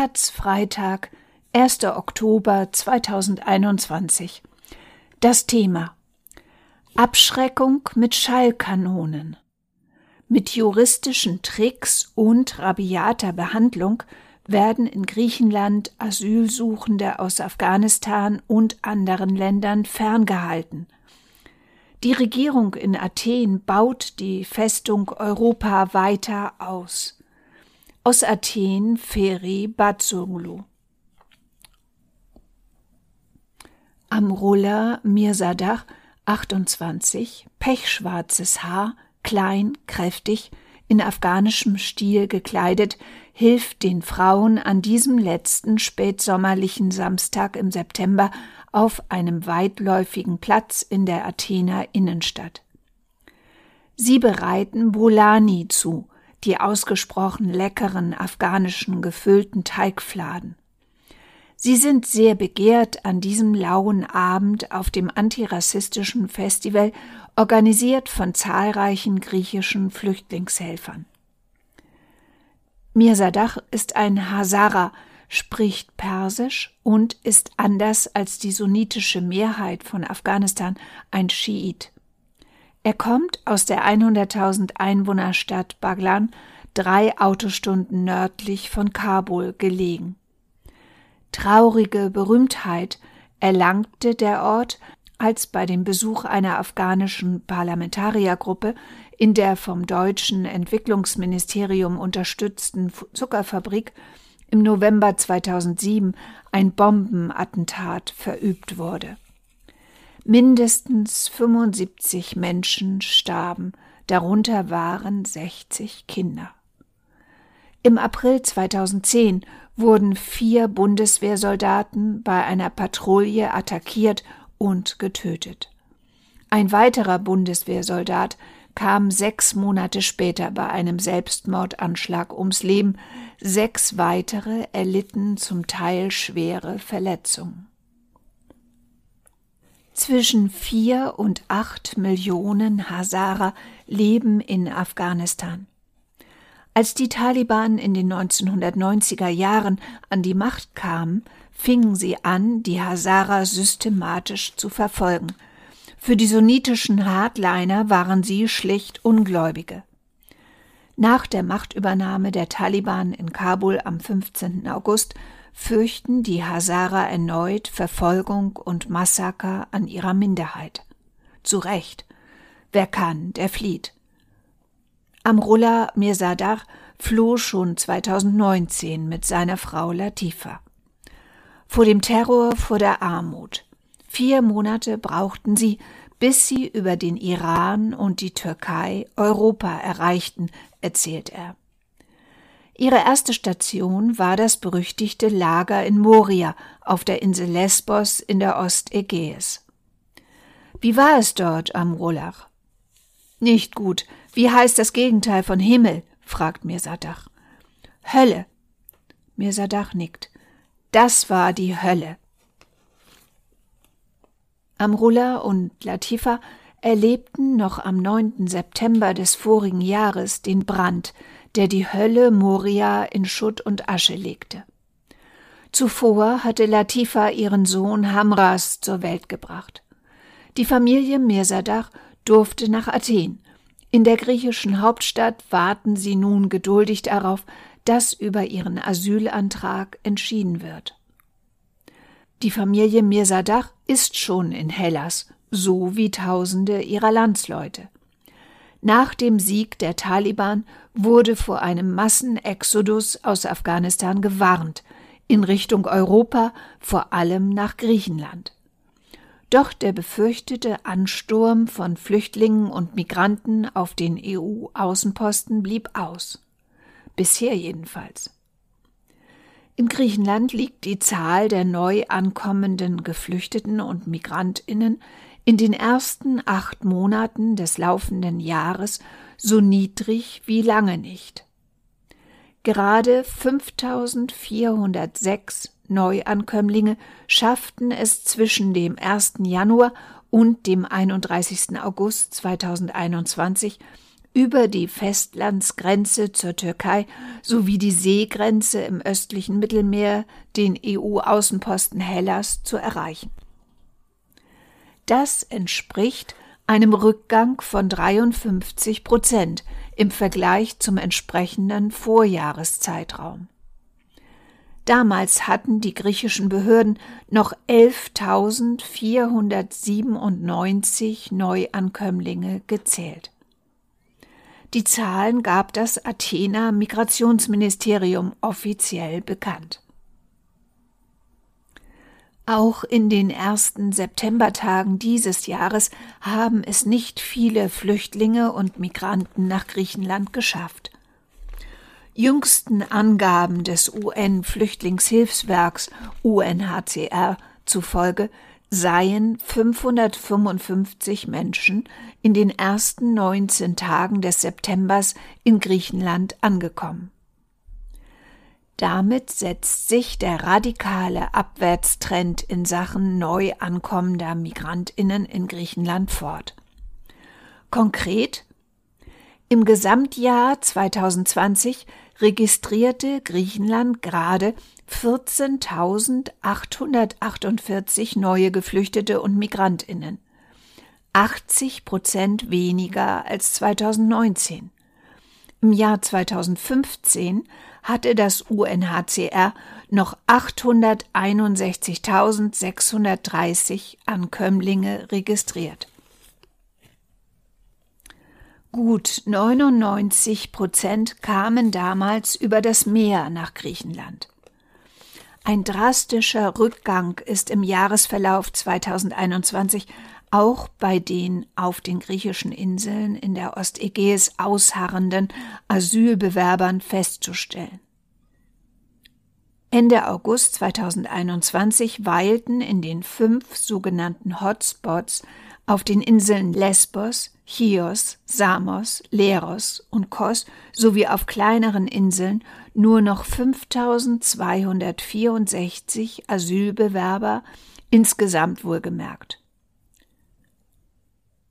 Taz Freitag, 1. Oktober 2021. Das Thema Abschreckung mit Schallkanonen. Mit juristischen Tricks und rabiater Behandlung werden in Griechenland Asylsuchende aus Afghanistan und anderen Ländern ferngehalten. Die Regierung in Athen baut die Festung Europa weiter aus. Aus Athen Feri Bazoglu. Amrullah Mirsadach, 28, pechschwarzes Haar, klein, kräftig, in afghanischem Stil gekleidet, hilft den Frauen an diesem letzten spätsommerlichen Samstag im September auf einem weitläufigen Platz in der Athener Innenstadt. Sie bereiten Bulani zu, die ausgesprochen leckeren afghanischen gefüllten Teigfladen. Sie sind sehr begehrt an diesem lauen Abend auf dem antirassistischen Festival, organisiert von zahlreichen griechischen Flüchtlingshelfern. Mirsadach ist ein Hazara, spricht Persisch und ist anders als die sunnitische Mehrheit von Afghanistan ein Schiit. Er kommt aus der 100.000 Einwohnerstadt Baglan, drei Autostunden nördlich von Kabul gelegen. Traurige Berühmtheit erlangte der Ort, als bei dem Besuch einer afghanischen Parlamentariergruppe in der vom deutschen Entwicklungsministerium unterstützten Zuckerfabrik im November 2007 ein Bombenattentat verübt wurde. Mindestens 75 Menschen starben, darunter waren 60 Kinder. Im April 2010 wurden vier Bundeswehrsoldaten bei einer Patrouille attackiert und getötet. Ein weiterer Bundeswehrsoldat kam sechs Monate später bei einem Selbstmordanschlag ums Leben, sechs weitere erlitten zum Teil schwere Verletzungen. Zwischen vier und acht Millionen Hazara leben in Afghanistan. Als die Taliban in den 1990er Jahren an die Macht kamen, fingen sie an, die Hazara systematisch zu verfolgen. Für die sunnitischen Hardliner waren sie schlicht Ungläubige. Nach der Machtübernahme der Taliban in Kabul am 15. August fürchten die Hazara erneut Verfolgung und Massaker an ihrer Minderheit. Zu Recht. Wer kann, der flieht. Amrullah Mirsadar floh schon 2019 mit seiner Frau Latifa. Vor dem Terror, vor der Armut. Vier Monate brauchten sie, bis sie über den Iran und die Türkei Europa erreichten, erzählt er. Ihre erste Station war das berüchtigte Lager in Moria auf der Insel Lesbos in der Ostägäis. Wie war es dort am Rolach? Nicht gut. Wie heißt das Gegenteil von Himmel? fragt Mirsadach. Hölle. Mirsadach nickt. Das war die Hölle. Amrullah und Latifa erlebten noch am 9. September des vorigen Jahres den Brand, der die Hölle Moria in Schutt und Asche legte. Zuvor hatte Latifa ihren Sohn Hamras zur Welt gebracht. Die Familie Mirsadach durfte nach Athen. In der griechischen Hauptstadt warten sie nun geduldig darauf, dass über ihren Asylantrag entschieden wird. Die Familie Mirsadach ist schon in Hellas, so wie Tausende ihrer Landsleute. Nach dem Sieg der Taliban wurde vor einem Massenexodus aus Afghanistan gewarnt, in Richtung Europa, vor allem nach Griechenland. Doch der befürchtete Ansturm von Flüchtlingen und Migranten auf den EU-Außenposten blieb aus. Bisher jedenfalls. In Griechenland liegt die Zahl der neu ankommenden Geflüchteten und Migrantinnen in den ersten acht Monaten des laufenden Jahres so niedrig wie lange nicht. Gerade 5406 Neuankömmlinge schafften es zwischen dem 1. Januar und dem 31. August 2021 über die Festlandsgrenze zur Türkei sowie die Seegrenze im östlichen Mittelmeer den EU-Außenposten Hellas zu erreichen. Das entspricht einem Rückgang von 53 Prozent im Vergleich zum entsprechenden Vorjahreszeitraum. Damals hatten die griechischen Behörden noch 11.497 Neuankömmlinge gezählt. Die Zahlen gab das Athener Migrationsministerium offiziell bekannt. Auch in den ersten Septembertagen dieses Jahres haben es nicht viele Flüchtlinge und Migranten nach Griechenland geschafft. Jüngsten Angaben des UN-Flüchtlingshilfswerks UNHCR zufolge seien 555 Menschen in den ersten 19 Tagen des Septembers in Griechenland angekommen. Damit setzt sich der radikale Abwärtstrend in Sachen neu ankommender Migrantinnen in Griechenland fort. Konkret im Gesamtjahr 2020 registrierte Griechenland gerade 14.848 neue Geflüchtete und Migrantinnen. 80 Prozent weniger als 2019. Im Jahr 2015 hatte das UNHCR noch 861.630 Ankömmlinge registriert. Gut 99 Prozent kamen damals über das Meer nach Griechenland. Ein drastischer Rückgang ist im Jahresverlauf 2021 auch bei den auf den griechischen Inseln in der Ostägäis ausharrenden Asylbewerbern festzustellen. Ende August 2021 weilten in den fünf sogenannten Hotspots auf den Inseln Lesbos, Chios, Samos, Leros und Kos sowie auf kleineren Inseln nur noch 5264 Asylbewerber, insgesamt wohlgemerkt.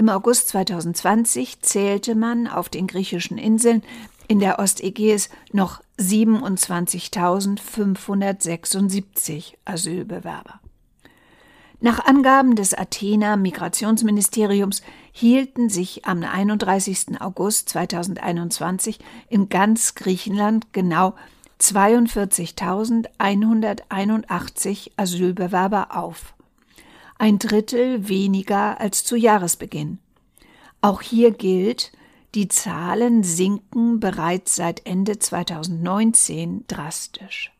Im August 2020 zählte man auf den griechischen Inseln in der Ostägäis noch 27.576 Asylbewerber. Nach Angaben des Athener Migrationsministeriums hielten sich am 31. August 2021 in ganz Griechenland genau 42.181 Asylbewerber auf. Ein Drittel weniger als zu Jahresbeginn. Auch hier gilt, die Zahlen sinken bereits seit Ende 2019 drastisch.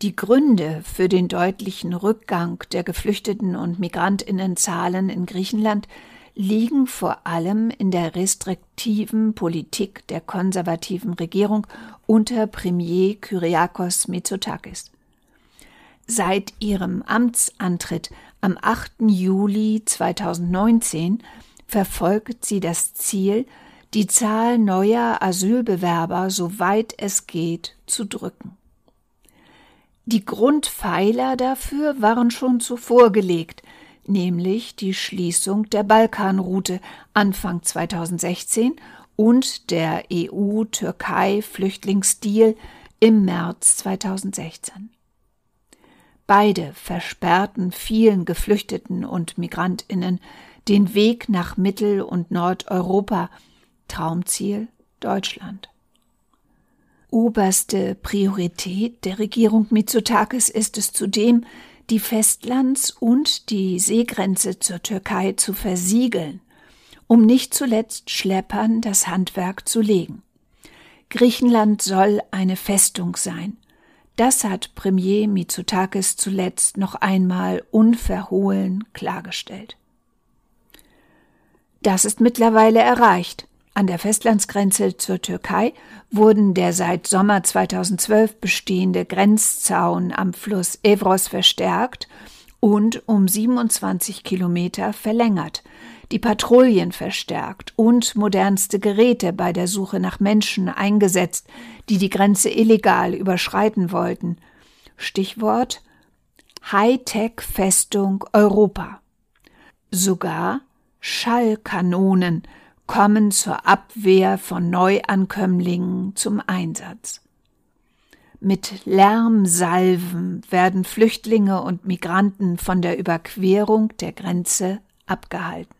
Die Gründe für den deutlichen Rückgang der Geflüchteten und Migrantinnenzahlen in Griechenland liegen vor allem in der restriktiven Politik der konservativen Regierung unter Premier Kyriakos Mitsotakis. Seit ihrem Amtsantritt am 8. Juli 2019 verfolgt sie das Ziel, die Zahl neuer Asylbewerber, soweit es geht, zu drücken. Die Grundpfeiler dafür waren schon zuvor gelegt, nämlich die Schließung der Balkanroute Anfang 2016 und der EU-Türkei-Flüchtlingsdeal im März 2016. Beide versperrten vielen Geflüchteten und Migrantinnen den Weg nach Mittel- und Nordeuropa, Traumziel Deutschland. Oberste Priorität der Regierung Mitsotakis ist es zudem, die Festlands- und die Seegrenze zur Türkei zu versiegeln, um nicht zuletzt Schleppern das Handwerk zu legen. Griechenland soll eine Festung sein. Das hat Premier Mitsotakis zuletzt noch einmal unverhohlen klargestellt. Das ist mittlerweile erreicht. An der Festlandsgrenze zur Türkei wurden der seit Sommer 2012 bestehende Grenzzaun am Fluss Evros verstärkt und um 27 Kilometer verlängert, die Patrouillen verstärkt und modernste Geräte bei der Suche nach Menschen eingesetzt, die die Grenze illegal überschreiten wollten. Stichwort Hightech-Festung Europa. Sogar Schallkanonen kommen zur Abwehr von Neuankömmlingen zum Einsatz. Mit Lärmsalven werden Flüchtlinge und Migranten von der Überquerung der Grenze abgehalten.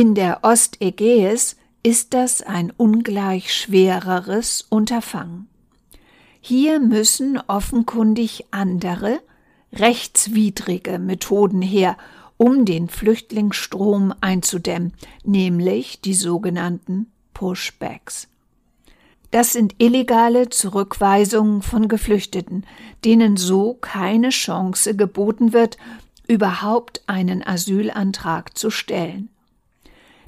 In der Ostägäis ist das ein ungleich schwereres Unterfangen. Hier müssen offenkundig andere, rechtswidrige Methoden her, um den Flüchtlingsstrom einzudämmen, nämlich die sogenannten Pushbacks. Das sind illegale Zurückweisungen von Geflüchteten, denen so keine Chance geboten wird, überhaupt einen Asylantrag zu stellen.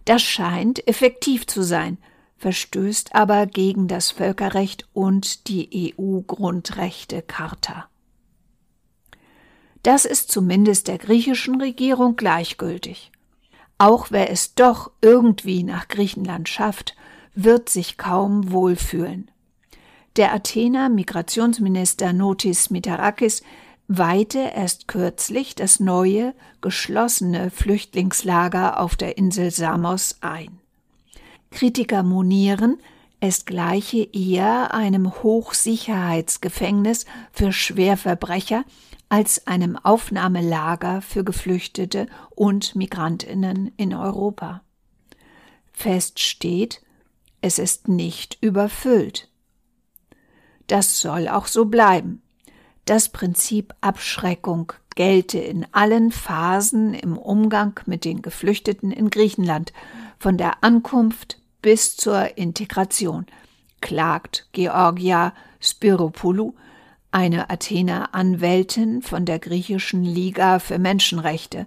Das scheint effektiv zu sein, verstößt aber gegen das Völkerrecht und die EU-Grundrechtecharta. Das ist zumindest der griechischen Regierung gleichgültig. Auch wer es doch irgendwie nach Griechenland schafft, wird sich kaum wohlfühlen. Der Athener Migrationsminister Notis Mitarakis weihte erst kürzlich das neue, geschlossene Flüchtlingslager auf der Insel Samos ein. Kritiker monieren, es gleiche eher einem Hochsicherheitsgefängnis für Schwerverbrecher als einem Aufnahmelager für Geflüchtete und Migrantinnen in Europa. Fest steht, es ist nicht überfüllt. Das soll auch so bleiben. Das Prinzip Abschreckung gelte in allen Phasen im Umgang mit den Geflüchteten in Griechenland, von der Ankunft bis zur Integration, klagt Georgia Spiropoulou, eine Athener Anwältin von der griechischen Liga für Menschenrechte.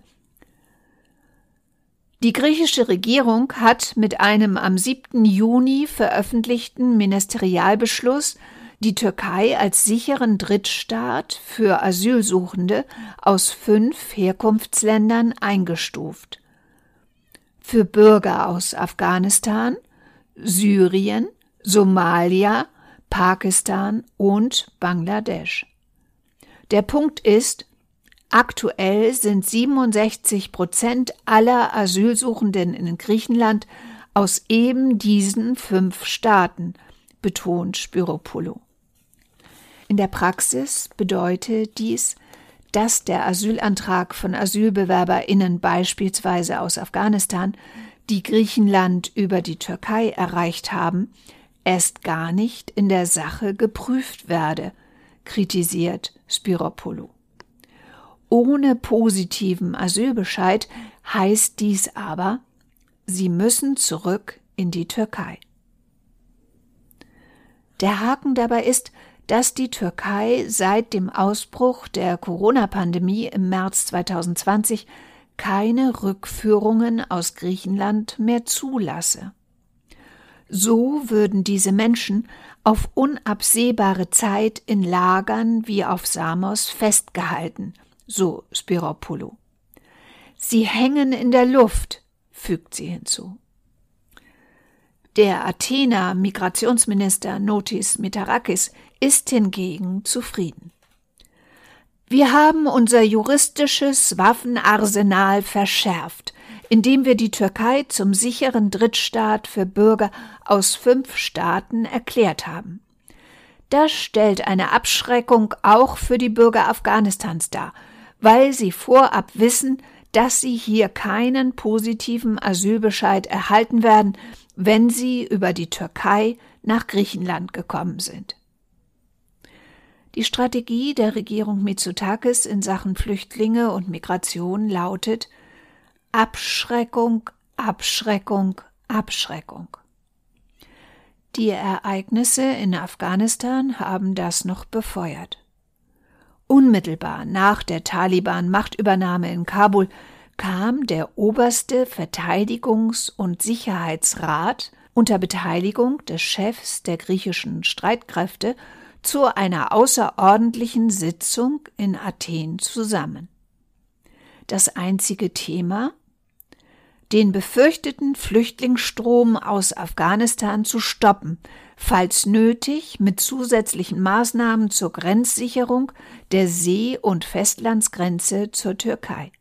Die griechische Regierung hat mit einem am 7. Juni veröffentlichten Ministerialbeschluss die Türkei als sicheren Drittstaat für Asylsuchende aus fünf Herkunftsländern eingestuft. Für Bürger aus Afghanistan, Syrien, Somalia, Pakistan und Bangladesch. Der Punkt ist, aktuell sind 67 Prozent aller Asylsuchenden in Griechenland aus eben diesen fünf Staaten, betont Spyropoulou. In der Praxis bedeutet dies, dass der Asylantrag von Asylbewerberinnen beispielsweise aus Afghanistan, die Griechenland über die Türkei erreicht haben, erst gar nicht in der Sache geprüft werde, kritisiert Spiropoulou. Ohne positiven Asylbescheid heißt dies aber, sie müssen zurück in die Türkei. Der Haken dabei ist, dass die Türkei seit dem Ausbruch der Corona-Pandemie im März 2020 keine Rückführungen aus Griechenland mehr zulasse. So würden diese Menschen auf unabsehbare Zeit in Lagern wie auf Samos festgehalten, so Spiropoulou. Sie hängen in der Luft, fügt sie hinzu. Der Athener Migrationsminister Notis Mitarakis ist hingegen zufrieden. Wir haben unser juristisches Waffenarsenal verschärft, indem wir die Türkei zum sicheren Drittstaat für Bürger aus fünf Staaten erklärt haben. Das stellt eine Abschreckung auch für die Bürger Afghanistans dar, weil sie vorab wissen, dass sie hier keinen positiven Asylbescheid erhalten werden, wenn sie über die Türkei nach Griechenland gekommen sind. Die Strategie der Regierung Mitsotakis in Sachen Flüchtlinge und Migration lautet Abschreckung, Abschreckung, Abschreckung. Die Ereignisse in Afghanistan haben das noch befeuert. Unmittelbar nach der Taliban-Machtübernahme in Kabul kam der oberste Verteidigungs- und Sicherheitsrat unter Beteiligung des Chefs der griechischen Streitkräfte zu einer außerordentlichen Sitzung in Athen zusammen. Das einzige Thema den befürchteten Flüchtlingsstrom aus Afghanistan zu stoppen, falls nötig mit zusätzlichen Maßnahmen zur Grenzsicherung der See- und Festlandsgrenze zur Türkei.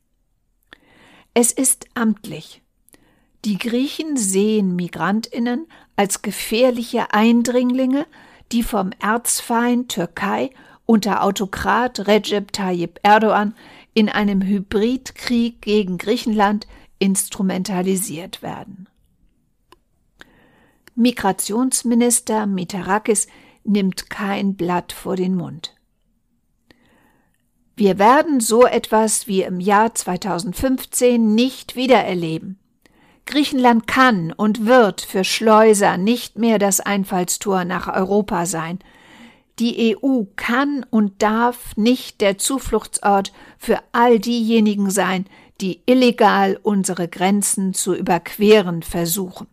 Es ist amtlich. Die Griechen sehen Migrantinnen als gefährliche Eindringlinge, die vom Erzfeind Türkei unter Autokrat Recep Tayyip Erdogan in einem Hybridkrieg gegen Griechenland instrumentalisiert werden. Migrationsminister Mitarakis nimmt kein Blatt vor den Mund. Wir werden so etwas wie im Jahr 2015 nicht wiedererleben. Griechenland kann und wird für Schleuser nicht mehr das Einfallstor nach Europa sein. Die EU kann und darf nicht der Zufluchtsort für all diejenigen sein, die illegal unsere Grenzen zu überqueren versuchen.